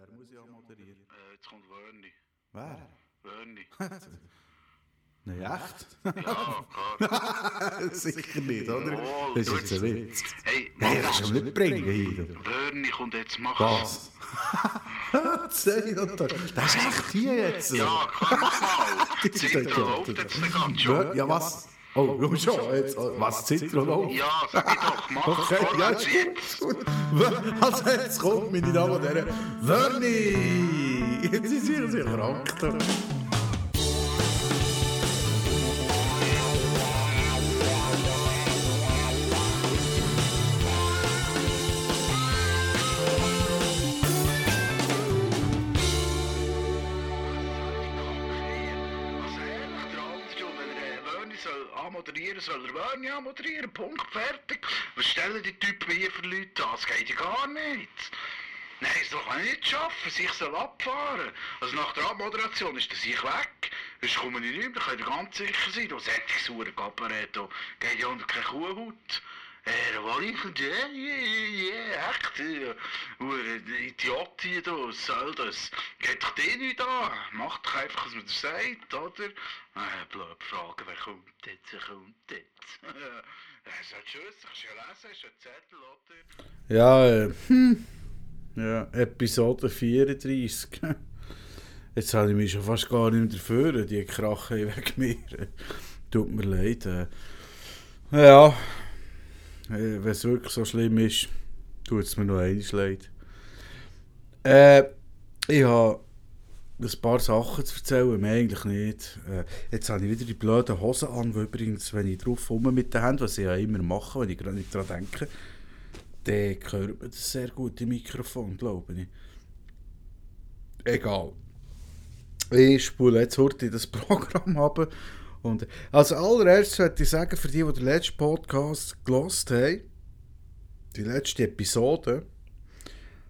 Wer muss ja moderieren? Äh, jetzt kommt Wörni. Wer? Wörni. Nein, echt? Ja, klar. Sicher nicht, oder? Oh, das du ist jetzt ein Witz. Hey, Nein, das kannst du nicht bringen hier. Wörni kommt jetzt machen. Was? Zehn und Das ist echt hier jetzt. Ja, klar, mach mal. Das ist Zitro doch- läuft jetzt nicht ganz schon. Ja, was? Oh, schau schon. Jetzt, was? Zitronol? Ja, sag ich doch, mach Okay, ja, ist gut. Also jetzt kommt, meine Damen und Herren, Werni! Jetzt sind Sie sehr krank. Anmoderieren, soll er Wörni anmoderieren, Punkt, fertig. Was stellen die Typen hier für Leute an? Das geht ja gar nicht. Nein, das doch nicht schaffen, sich soll abfahren. Also nach der Abmoderation ist der sich weg. Sonst komme ich nicht mehr, da könnt ihr ganz sicher sein. Da sättiges sauer Kabarett, da geht ja unter keine Kuhhaut. Äh, was ich ja, ja, ja, ja, echt, ja. Idiot hier da, was soll das? Geht doch die nicht an. Macht doch einfach, was man dir sagt, oder? Äh, blöd fragen, wer kommt jetzt, wer kommt jetzt? Äh, halt tschüss, kannst du ja lesen, ist ein Zettel, oder? Ja, äh, hm. Ja, Episode 34. Jetzt habe ich mich schon fast gar nicht mehr dafür, die krachen wegen mir. Tut mir leid. Äh. Ja, äh, wenn es wirklich so schlimm ist, tut es mir noch eines leid. Äh, ich habe ein paar Sachen zu erzählen, mehr eigentlich nicht. Äh, jetzt habe ich wieder die blöden Hosen an, wo übrigens, wenn ich drauf rum mit den Händen, was ich ja immer mache, wenn ich gerade nicht daran denke, dann hört man das sehr gut im Mikrofon, glaube ich. Egal. Ich spule jetzt heute das Programm ab. Und als allererstes möchte ich sagen, für die, die den letzten Podcast gelost haben, die letzte Episode,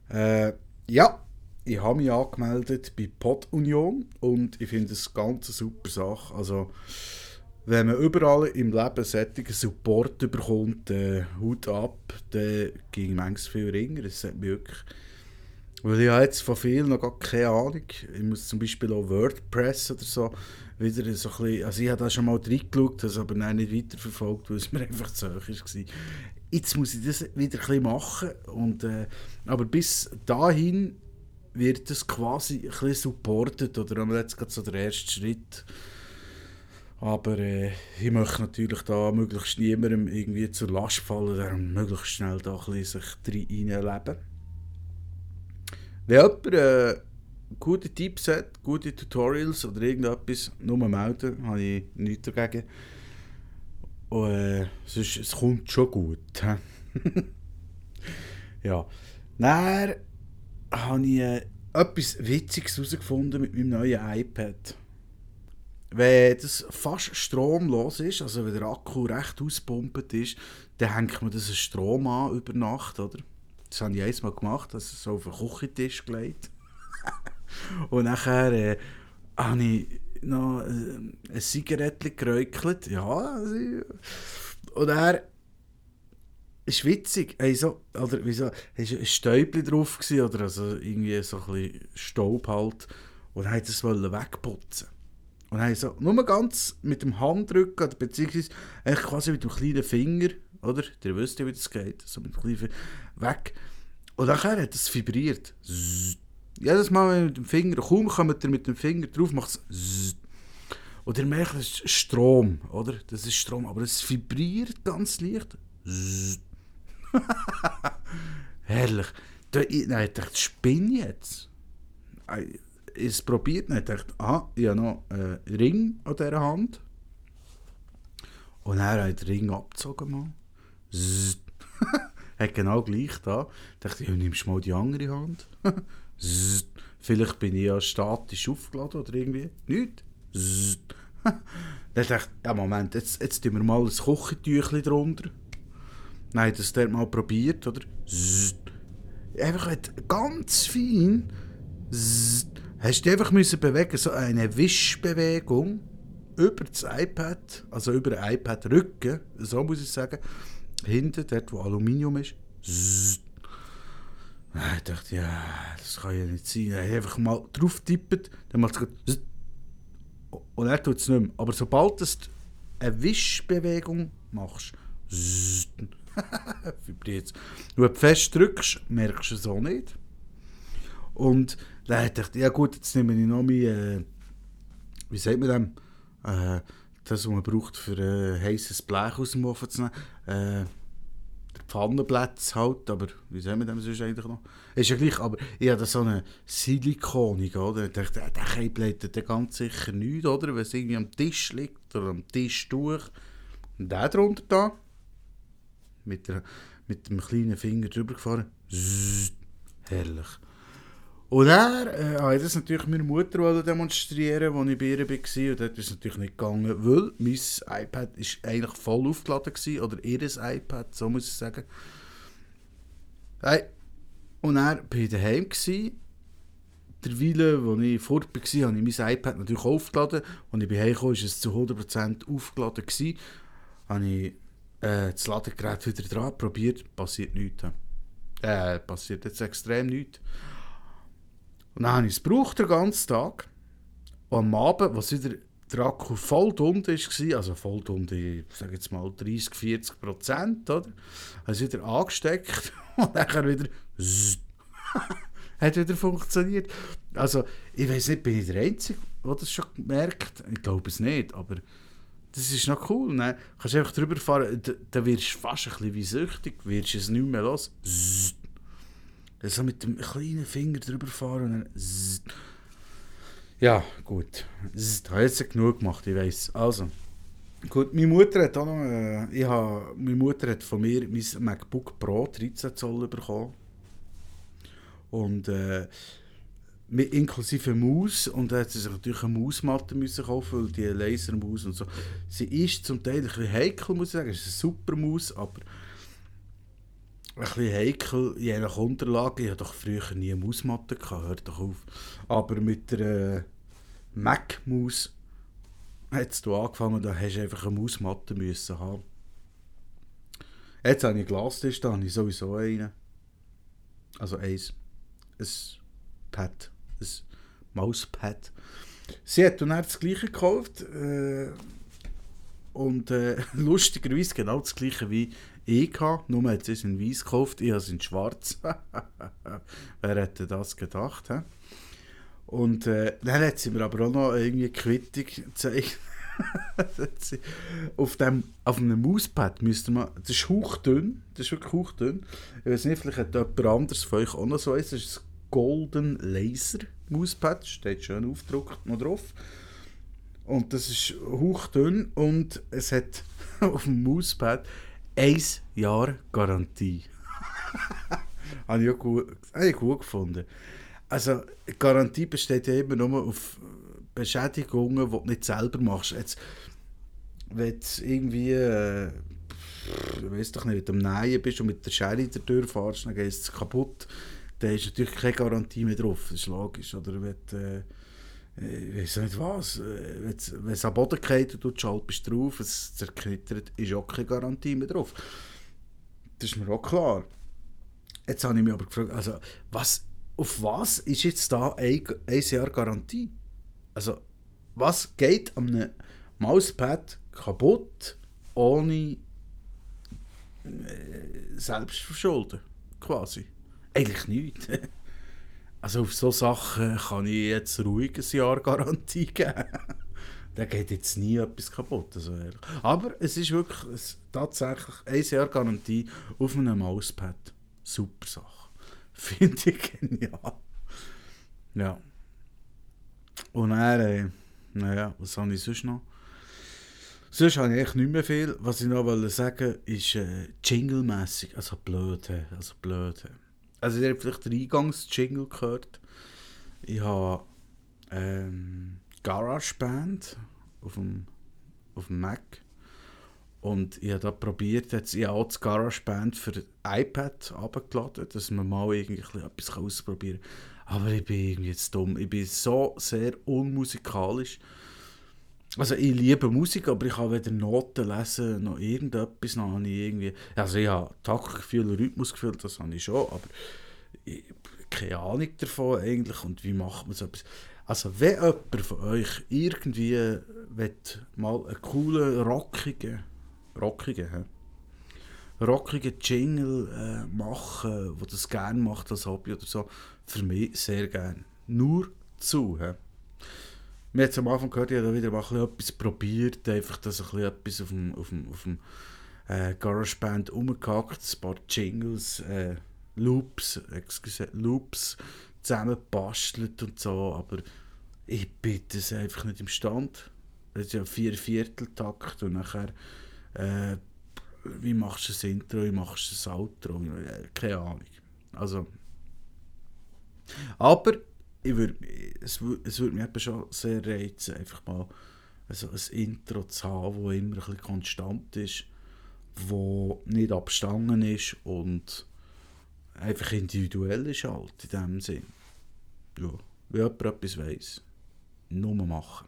äh, ja, ich habe mich angemeldet bei Pod Union und ich finde es eine ganz super Sache. Also, wenn man überall im Leben solchen Support bekommt, äh, Hut ab, dann ging manches viel ringer. Das hat wirklich... Weil ich habe jetzt von vielen noch gar keine Ahnung. Ich muss zum Beispiel auch WordPress oder so wieder so ein bisschen... Also ich habe da schon mal reingeschaut, das aber dann nicht weiterverfolgt, weil es mir einfach zu hoch war. Jetzt muss ich das wieder ein machen. Und, äh, aber bis dahin wird das quasi ein bisschen supportet. Oder jetzt gerade so der erste Schritt. Aber äh, ich möchte natürlich da möglichst niemandem irgendwie zur Last fallen, darum möglichst schnell da ein bisschen sich reinleben. Wenn jemand äh, gute Tipps hat, gute Tutorials oder irgendetwas, nur melden, habe ich nichts dagegen. Und, äh, es kommt schon gut. ja. Dann habe ich äh, etwas Witziges herausgefunden mit meinem neuen iPad. Wenn das fast stromlos ist, also wenn der Akku recht auspumpt ist, dann hängt man das Strom an über Nacht, oder? Das habe ich einmal gemacht, das ist so auf den Küchentisch gelegt. Und nachher äh, habe ich noch äh, ein Zigarettchen geräuchelt. Ja, und er ist witzig. Hey, so, oder wieso? Es war ein Stäubchen drauf, gewesen, oder also irgendwie so ein bisschen Staub halt. Und er wollte wollen wegputzen. Und dann so, nur ganz mit dem Handrücken, beziehungsweise quasi mit dem kleinen Finger, oder? Ihr wisst ja, wie das geht. So mit dem kleinen Finger weg. Und nachher hat es vibriert. Zzz. Jedes Mal, mit dem Finger, kaum kommt ihr mit dem Finger drauf, macht es. Und ihr merkt, das ist Strom, oder? Das ist Strom, aber es vibriert ganz leicht. Herrlich. Da, ich, nein, ich dachte, spinne ich jetzt? Ich ich es probiert und dachte, ah, ich habe noch einen Ring an dieser Hand. Und er hat den Ring abgezogen. Mal. Hat genau gleich da. Ich dachte, ja, nimmst mal die andere Hand. Zzz. Vielleicht bin ich ja statisch aufgeladen oder irgendwie. Nicht. Dann dachte ich, ja Moment, jetzt, jetzt tun wir mal ein Küchentüchchen drunter. Ich das dort mal probiert, oder? Zzz. Einfach ganz fein. Hast du einfach müssen bewegen, so eine Wischbewegung über das iPad, also über den iPad-Rücken, so muss ich sagen, hinten, dort wo Aluminium ist. Zzz. Ich dachte, ja, das kann ja nicht sein. Ich einfach mal drauf tippt, dann macht es und er tut es nicht mehr. Aber sobald du eine Wischbewegung machst, vibriert es. Wenn du fest drückst, merkst du es auch nicht. Und dann dachte ich, ja gut, jetzt nehme ich noch mein, äh, wie sagt man dem, äh, das, was man braucht für ein heißes Blech aus dem Ofen zu nehmen. Äh, der Pfannenplatz halt, aber wie sagen wir das sonst eigentlich noch? Ist ja gleich, aber ich habe so eine Silikonik, oder? Ich dachte, der Keim blättert ganz sicher nichts, oder? Wenn es irgendwie am Tisch liegt oder am Tisch durch. Und der drunter da, mit, der, mit dem kleinen Finger drüber gefahren. Zzz, herrlich. Und er äh, ich das natürlich meiner Mutter demonstrieren, als ich bei ihr war. Und dort ist es natürlich nicht gegangen, weil mein iPad ist eigentlich voll aufgeladen war. Oder ihr iPad, so muss ich sagen. Hey. Und er war daheim. Derweil, als ich fort war, habe ich mein iPad natürlich aufgeladen. Und ich bin heimgekommen, war es zu 100% aufgeladen. Gewesen. Habe ich äh, das Ladegerät wieder dran probiert, passiert nichts. Äh, passiert jetzt extrem nichts. Und dann habe ich es gebraucht den ganzen Tag. Und am Abend, was wieder der Akku voll dumm war, also voll dumm, ich sage jetzt mal 30, 40 Prozent, oder? Habe ich wieder angesteckt und dann wieder hat wieder funktioniert. Also, ich weiß nicht, bin ich der Einzige, der das schon merkt? Ich glaube es nicht, aber das ist noch cool. Ne? Kannst einfach drüber fahren, da, da wirst du fast ein bisschen wie süchtig, wirst es nicht mehr los. Zzz. So mit dem kleinen Finger drüber fahren und dann. Zzz. Ja, gut. Zzz. Ich habe jetzt genug gemacht, ich weiß. Also. Gut, meine Mutter hat auch noch. Äh, ich habe, meine Mutter hat von mir mein MacBook Pro 13 Zoll bekommen. Und äh, mit inklusive Maus und da hat sie sich natürlich eine Mausmatte müssen kaufen, weil die Lasermaus und so. Sie ist zum Teil ein bisschen heikel, muss ich sagen. Es ist eine super Maus, aber ein bisschen heikel, je nach Unterlage. Ich hatte doch früher nie eine Mausmatte, hört doch auf. Aber mit der äh, Mac-Maus hat es angefangen, da hast du einfach eine Mausmatte müssen haben. Jetzt habe ich einen Glastisch, da habe ich sowieso einen. Also eins. Ein Pad. Ein Mauspad. Sie hat dann das gleiche gekauft. Äh, und äh, lustigerweise genau das gleiche wie ich hatte. Nur hat es in weiß gekauft, ich habe es in schwarz. Wer hätte das gedacht? He? Und äh, dann hat sie mir aber auch noch irgendwie Quittung gezeigt. auf, dem, auf einem Mauspad müsste man, das ist hauchdünn, das ist wirklich hauchdünn. Ich weiß nicht, vielleicht hat jemand anderes von euch auch noch so eins. Das ist ein Golden Laser Mauspad, steht schön aufgedruckt noch drauf. Und das ist hauchdünn und es hat auf dem Mauspad ein Jahr Garantie. habe ich auch gut, gefunden. Also, Garantie besteht ja immer nur auf Beschädigungen, die du nicht selber machst. Jetzt, wenn du irgendwie, äh, ich weiß doch nicht, mit dem Nähen bist und mit der Schere in der Tür fährst, dann geht es kaputt. Dann ist natürlich keine Garantie mehr drauf, das ist logisch. Oder wenn äh, ich weiß nicht was, äh, wenn es am Boden geht und du schaltest drauf, es zerknittert, ist auch keine Garantie mehr drauf. Das ist mir auch klar. Jetzt habe ich mich aber gefragt, also, was, auf was ist jetzt da ein, Jahr Garantie? Also, was geht an einem Mauspad kaputt, ohne äh, Selbstverschulden, quasi? Eigentlich nichts. Also auf so Sachen kann ich jetzt ruhig ein Jahr Garantie geben. da geht jetzt nie etwas kaputt. Also Aber es ist wirklich es, tatsächlich ein Jahr Garantie auf einem Mauspad. Super Sache. Finde ich genial. Ja. Und dann, äh, naja, was habe ich sonst noch? Sonst habe ich echt nicht mehr viel. Was ich noch sagen wollte, ist äh, jingle-mässig. Also blöd, also blöd. Also ihr habt vielleicht den Eingangs-Jingle gehört. Ich habe ähm, GarageBand auf dem, auf dem Mac. Und ich habe da probiert, jetzt ich habe auch das GarageBand für iPad abgeladen, dass man mal irgendwie etwas ausprobieren kann. Aber ich bin irgendwie jetzt dumm. Ich bin so sehr unmusikalisch. Also ich liebe Musik, aber ich kann weder Noten lesen noch irgendetwas. Noch habe ich irgendwie, also ich habe Taktgefühl, Rhythmusgefühl, das habe ich schon, aber ich, keine Ahnung davon eigentlich und wie macht man so etwas. Also wenn jemand von euch irgendwie mal einen coolen, rockigen, rockigen, hä? rockigen Jingle äh, machen, wo das gerne macht als Hobby oder so, für mich sehr gerne. Nur zu. He. Wir haben am Anfang gehört, ich habe wieder mal etwas probiert, einfach dass ein etwas auf dem, auf dem, auf dem äh, GarageBand umgehackt, ein paar Jingles, äh, Loops, excuse, Loops zusammengebastelt und so, aber ich bin das einfach nicht imstand. Es ist ja vier Vierteltakt und nachher äh, wie machst du das Intro, wie machst du das Outro, keine Ahnung. Also, aber ich würd, es, es würde mich schon sehr reizen, einfach mal also ein Intro zu haben, das immer ein bisschen konstant ist, wo nicht abstangen ist und einfach individuell ist halt, in dem Sinn. Ja, wenn jemand etwas weiss, nur machen.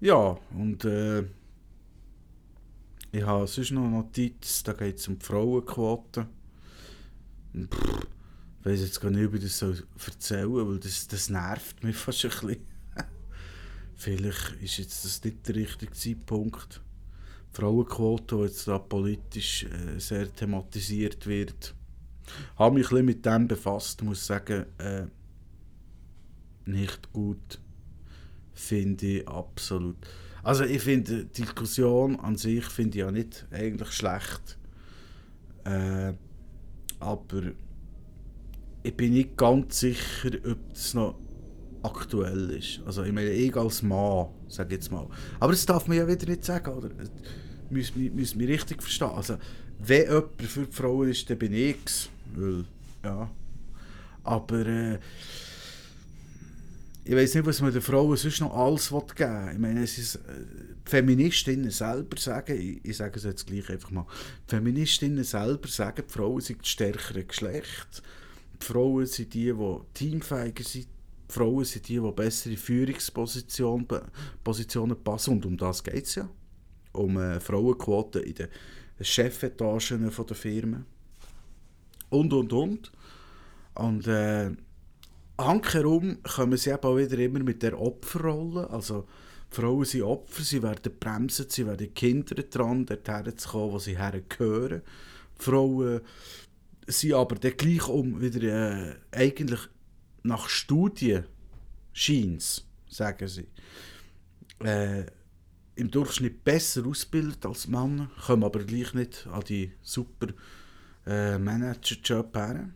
Ja, und äh, ich habe sonst noch eine Notiz, da geht es um die Frauenquote. Ich weiß jetzt gar nicht, ob ich das so erzählen soll, weil das, das nervt mich fast ein bisschen. Vielleicht ist jetzt das nicht der richtige Zeitpunkt. Die Frauenquote, die jetzt da politisch äh, sehr thematisiert wird. Habe mich ein bisschen mit dem befasst, muss sagen, äh, nicht gut. Finde ich absolut. Also ich finde die Diskussion an sich finde ich ja nicht eigentlich schlecht. Äh, aber ich bin nicht ganz sicher, ob es noch aktuell ist. Also ich meine, ich als Mann, sage jetzt mal. Aber das darf man ja wieder nicht sagen, oder? Müssen wir, mich richtig verstehen. Also, wenn jemand für die Frauen ist, dann bin ich es. Ja. Aber äh, ich weiß nicht, was man den Frauen sonst noch alles geben will. Ich meine, es ist, äh, Feministinnen selber sagen, ich, ich sage es jetzt gleich einfach mal, die Feministinnen selber sagen, die Frauen sind das stärkere Geschlecht. Die Frauen sind die, die teamfähiger sind. Die Frauen sind die, die bessere Führungspositionen Positionen passen. Und um das geht es ja. Um äh, Frauenquoten in den Chefetagen der Firmen. Und, und, und. Und äh, Hankerum kommen sie eben auch wieder immer mit der Opferrolle. Also, Frauen sind Opfer, sie werden bremsen, sie werden Kinder dran, dorthin zu kommen, wo sie hergehören. Frauen sind aber dann gleich um wieder äh, eigentlich nach Studien scheint sagen sie, äh, im Durchschnitt besser ausgebildet als Männer, kommen aber gleich nicht an die super äh, Manager-Job her.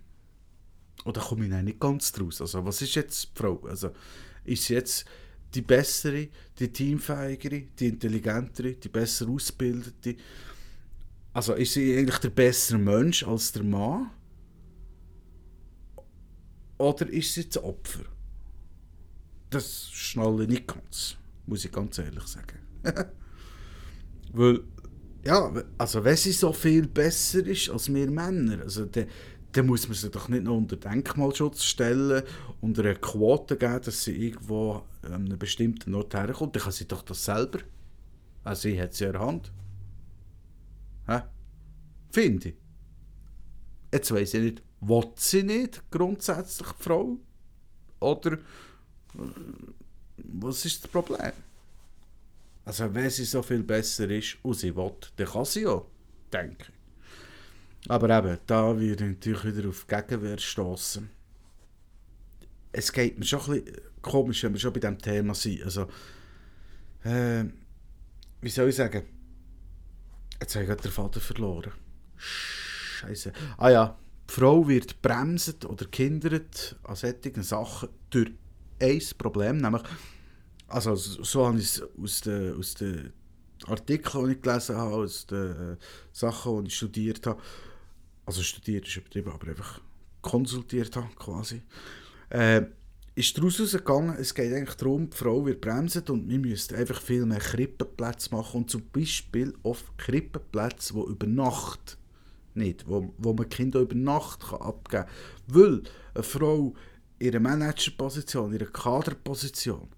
Oder komme ich nicht ganz draus? Also, was ist jetzt die Frau? Also, ist jetzt die bessere, die teamfähigere, die intelligentere, die besser ausgebildete? Also, ist sie eigentlich der bessere Mensch als der Mann? Oder ist sie das Opfer? Das schnalle ich nicht ganz, muss ich ganz ehrlich sagen. Weil, ja, also wenn sie so viel besser ist als wir Männer, also der, dann muss man sie doch nicht noch unter Denkmalschutz stellen und eine Quote geben, dass sie irgendwo an einem bestimmten Ort herkommt. Dann kann sie doch das selber. Also sie hat sie in der Hand. Hä? Finde ich. Jetzt weiss ich nicht, will sie nicht grundsätzlich die Frau? Oder äh, was ist das Problem? Also wenn sie so viel besser ist und sie will, dann kann sie ja, denke ich. Aber eben, da würde ich natürlich wieder auf Gegenwehr stoßen. Es geht mir schon ein bisschen komisch, wenn wir schon bei diesem Thema sind. Also, äh, wie soll ich sagen? Jetzt habe ich gerade den Vater verloren. Scheiße. Ah ja, die Frau wird bremset oder gehindert an solchen Sachen durch ein Problem, nämlich, also so habe ich es aus den, aus den Artikeln, die ich gelesen habe, aus den äh, Sachen, die ich studiert habe, also studiert ist übertrieben, aber einfach konsultiert habe quasi, äh, ist daraus herausgegangen, es geht eigentlich darum, die Frau wird bremsen und wir müssen einfach viel mehr Krippenplätze machen und zum Beispiel auf Krippenplätze, die über Nacht nicht, wo, wo man Kinder über Nacht kann abgeben kann. Weil eine Frau in ihrer Managerposition, in ihrer Kaderposition,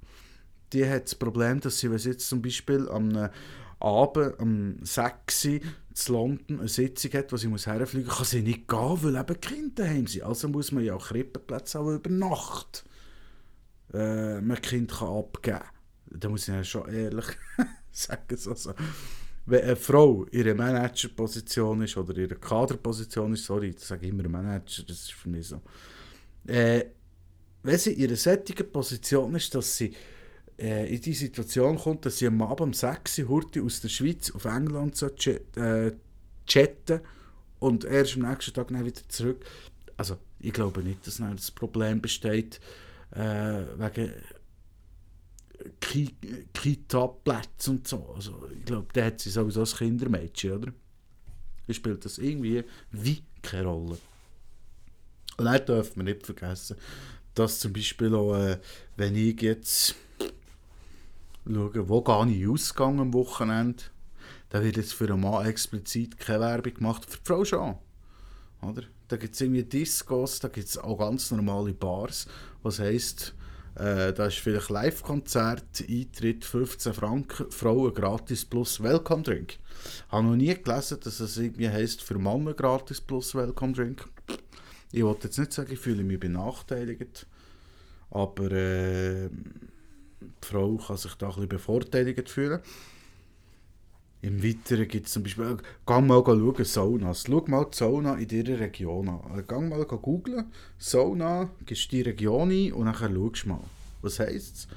die hat das Problem, dass sie, wenn sie jetzt zum Beispiel an einem Abend um 6 Uhr zu London eine Sitzung hat, wo sie muss herfliegen muss, kann sie nicht gehen, weil eben Kinder daheim sind. Also muss man ja auch Krippenplätze auch über Nacht äh, man Kind kann abgeben kann. Da muss ich ja schon ehrlich sagen. Also, wenn eine Frau in ihrer Managerposition ist oder in ihrer Kaderposition ist, sorry, ich sage immer Manager, das ist für mich so. Äh, wenn sie in einer sättigen Position ist, dass sie äh, in die Situation kommt, dass sie am Abend um 6 Uhr aus der Schweiz auf England so äh, chatten und erst am nächsten Tag wieder zurück. Also ich glaube nicht, dass das Problem besteht äh, wegen Kita-Plätzen und so. Also ich glaube, der hat sie sowieso als Kindermädchen, oder? Wie spielt das irgendwie wie keine Rolle. Und dann dürfen wir nicht vergessen, dass zum Beispiel auch, äh, wenn ich jetzt schaue, wo gehe ich ausgegangen am Wochenende, da wird jetzt für einen Mann explizit keine Werbung gemacht, für die Frau schon. Oder? Da gibt es irgendwie Discos, da gibt es auch ganz normale Bars, was heisst, äh, da ist vielleicht Live-Konzert, Eintritt 15 Franken, Frauen gratis plus Welcome Drink. Ich habe noch nie gelesen, dass es irgendwie heisst, für Männer gratis plus Welcome Drink. Ich wollte jetzt nicht sagen, ich fühle mich benachteiligt, aber äh, die Frau kann sich da ein bisschen bevorteiligt fühlen. Im Weiteren gibt es zum Beispiel, geh mal schauen, Saunas. Schau mal die Sauna in deiner Region an. Geh mal googeln, Sauna, gibst die Region ein und dann schaust mal. Was heisst es?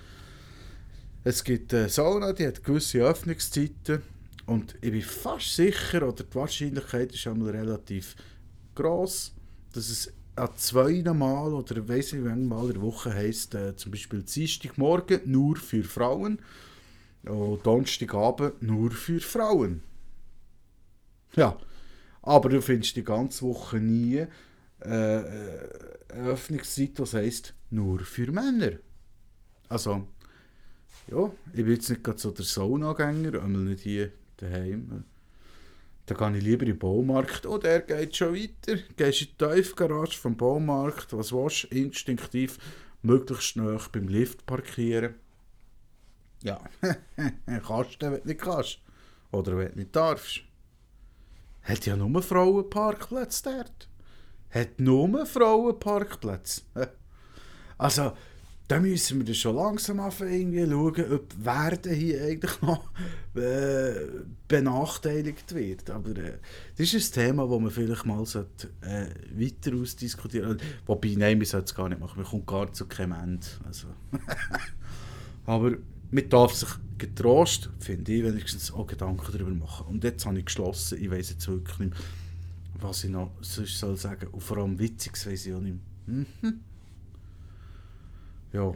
Es gibt eine Sauna, die hat gewisse Öffnungszeiten und ich bin fast sicher, oder die Wahrscheinlichkeit ist einmal relativ groß, dass es an zwei Mal oder weiss nicht, wie Mal in der Woche heisst, äh, zum Beispiel Dienstagmorgen nur für Frauen und Donnerstagabend nur für Frauen. Ja, aber du findest die ganze Woche nie äh, eine Öffnungszeit, das heisst nur für Männer. Also, ja, ich bin jetzt nicht gerade so der Saunagänger, einmal nicht hier daheim. Da gehe ich lieber in den Baumarkt. Oh, der geht schon weiter. Gehst in die Tiefgarage vom Baumarkt. Was willst du? Instinktiv möglichst schnell beim Lift parkieren. Ja, kannst du, wenn du nicht kannst. Oder wenn du nicht darfst. Hat ja nur Frauenparkplätze dort. Hat nur Frauenparkplätze. Also, da müssen wir schon langsam irgendwie schauen, ob Werden hier eigentlich noch äh, benachteiligt wird. Aber äh, das ist ein Thema, das man vielleicht mal sollte, äh, weiter ausdiskutieren sollte. Wobei, nein, wir sollten es gar nicht machen. Man kommt gar zu keinem Ende. Also. Aber man darf sich getrost, finde ich, wenigstens auch Gedanken darüber machen. Und jetzt habe ich geschlossen, ich weiß jetzt wirklich nicht was ich noch sonst soll sagen. Und vor allem Witziges weiß ich auch nicht mehr. Mhm. Ja.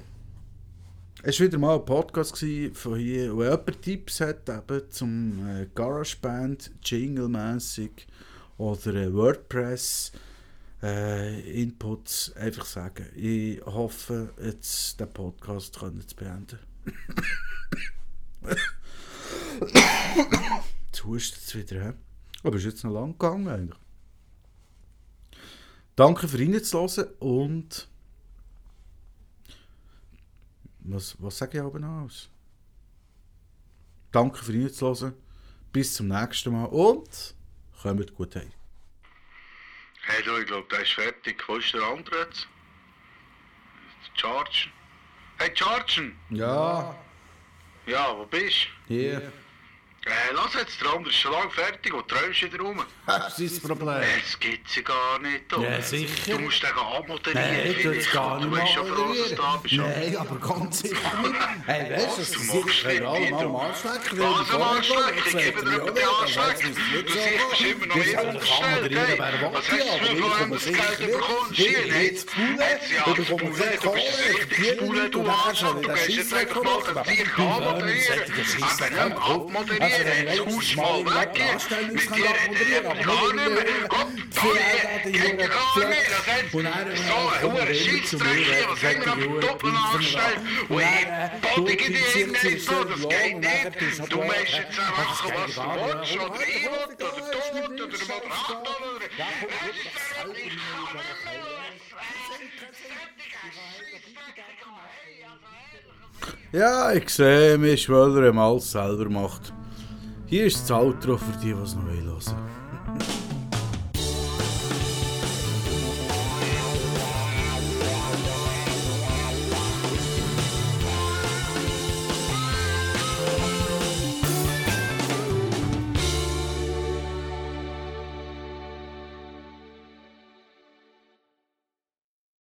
Es war wieder mal ein Podcast von hier, wo jemand Tipps hat eben zum äh, GarageBand, Jingle-mässig oder äh, WordPress äh, Inputs einfach sagen. Ich hoffe, jetzt den Podcast können zu beenden. Jetzt hustet es wieder. He? Aber ist jetzt noch lang gegangen eigentlich. Danke für reinzuhören und was, was sage ich aber noch aus? Danke für reinzuhören. Bis zum nächsten Mal und kommt gut heim. Hey du, ich glaube, der ist fertig. Wo ist der andere jetzt? Chargen. Hey, Chargen! Ja, Ja, wo bist hier. du? Äh, lass jetzt, der andere ist schon lange fertig und träumst wieder rum. Das ist das Problem. Es gibt's ja gar nicht, du. Ja, sicher. Du musst den abmoderieren. Nein, tue es gar nicht Du bist schon froh, dass du da bist. Nein, aber ganz sicher nicht. Hey, weißt du, das Du nicht, alle mal du- am Anschlecken. Was am Anschlecken? Ich gebe dir über den Anschlecken. Du siehst immer noch. Hey, was hast du du Geld bekommst? Hier, jetzt. Du du bist ein richtiger Spule, du Arschloch. Du gehst jetzt einfach mal den Tier abmoderieren. Aber nicht abmoderieren, jetzt haust du mal weg hier. Mit dir reden wir gar nicht mehr. Gott, da geht ja gar nicht. Das heißt, so ein hoher Scheissdreck hier, was haben wir am Doppeln angestellt? Und ich bodige dir nicht so, das geht nicht. Du musst jetzt machen, was du willst, oder ich will, oder du, oder der Moderator, oder... Ja, ich sehe mich, weil er ihm alles selber macht. Hier ist das Outro für die, die es noch hören wollen.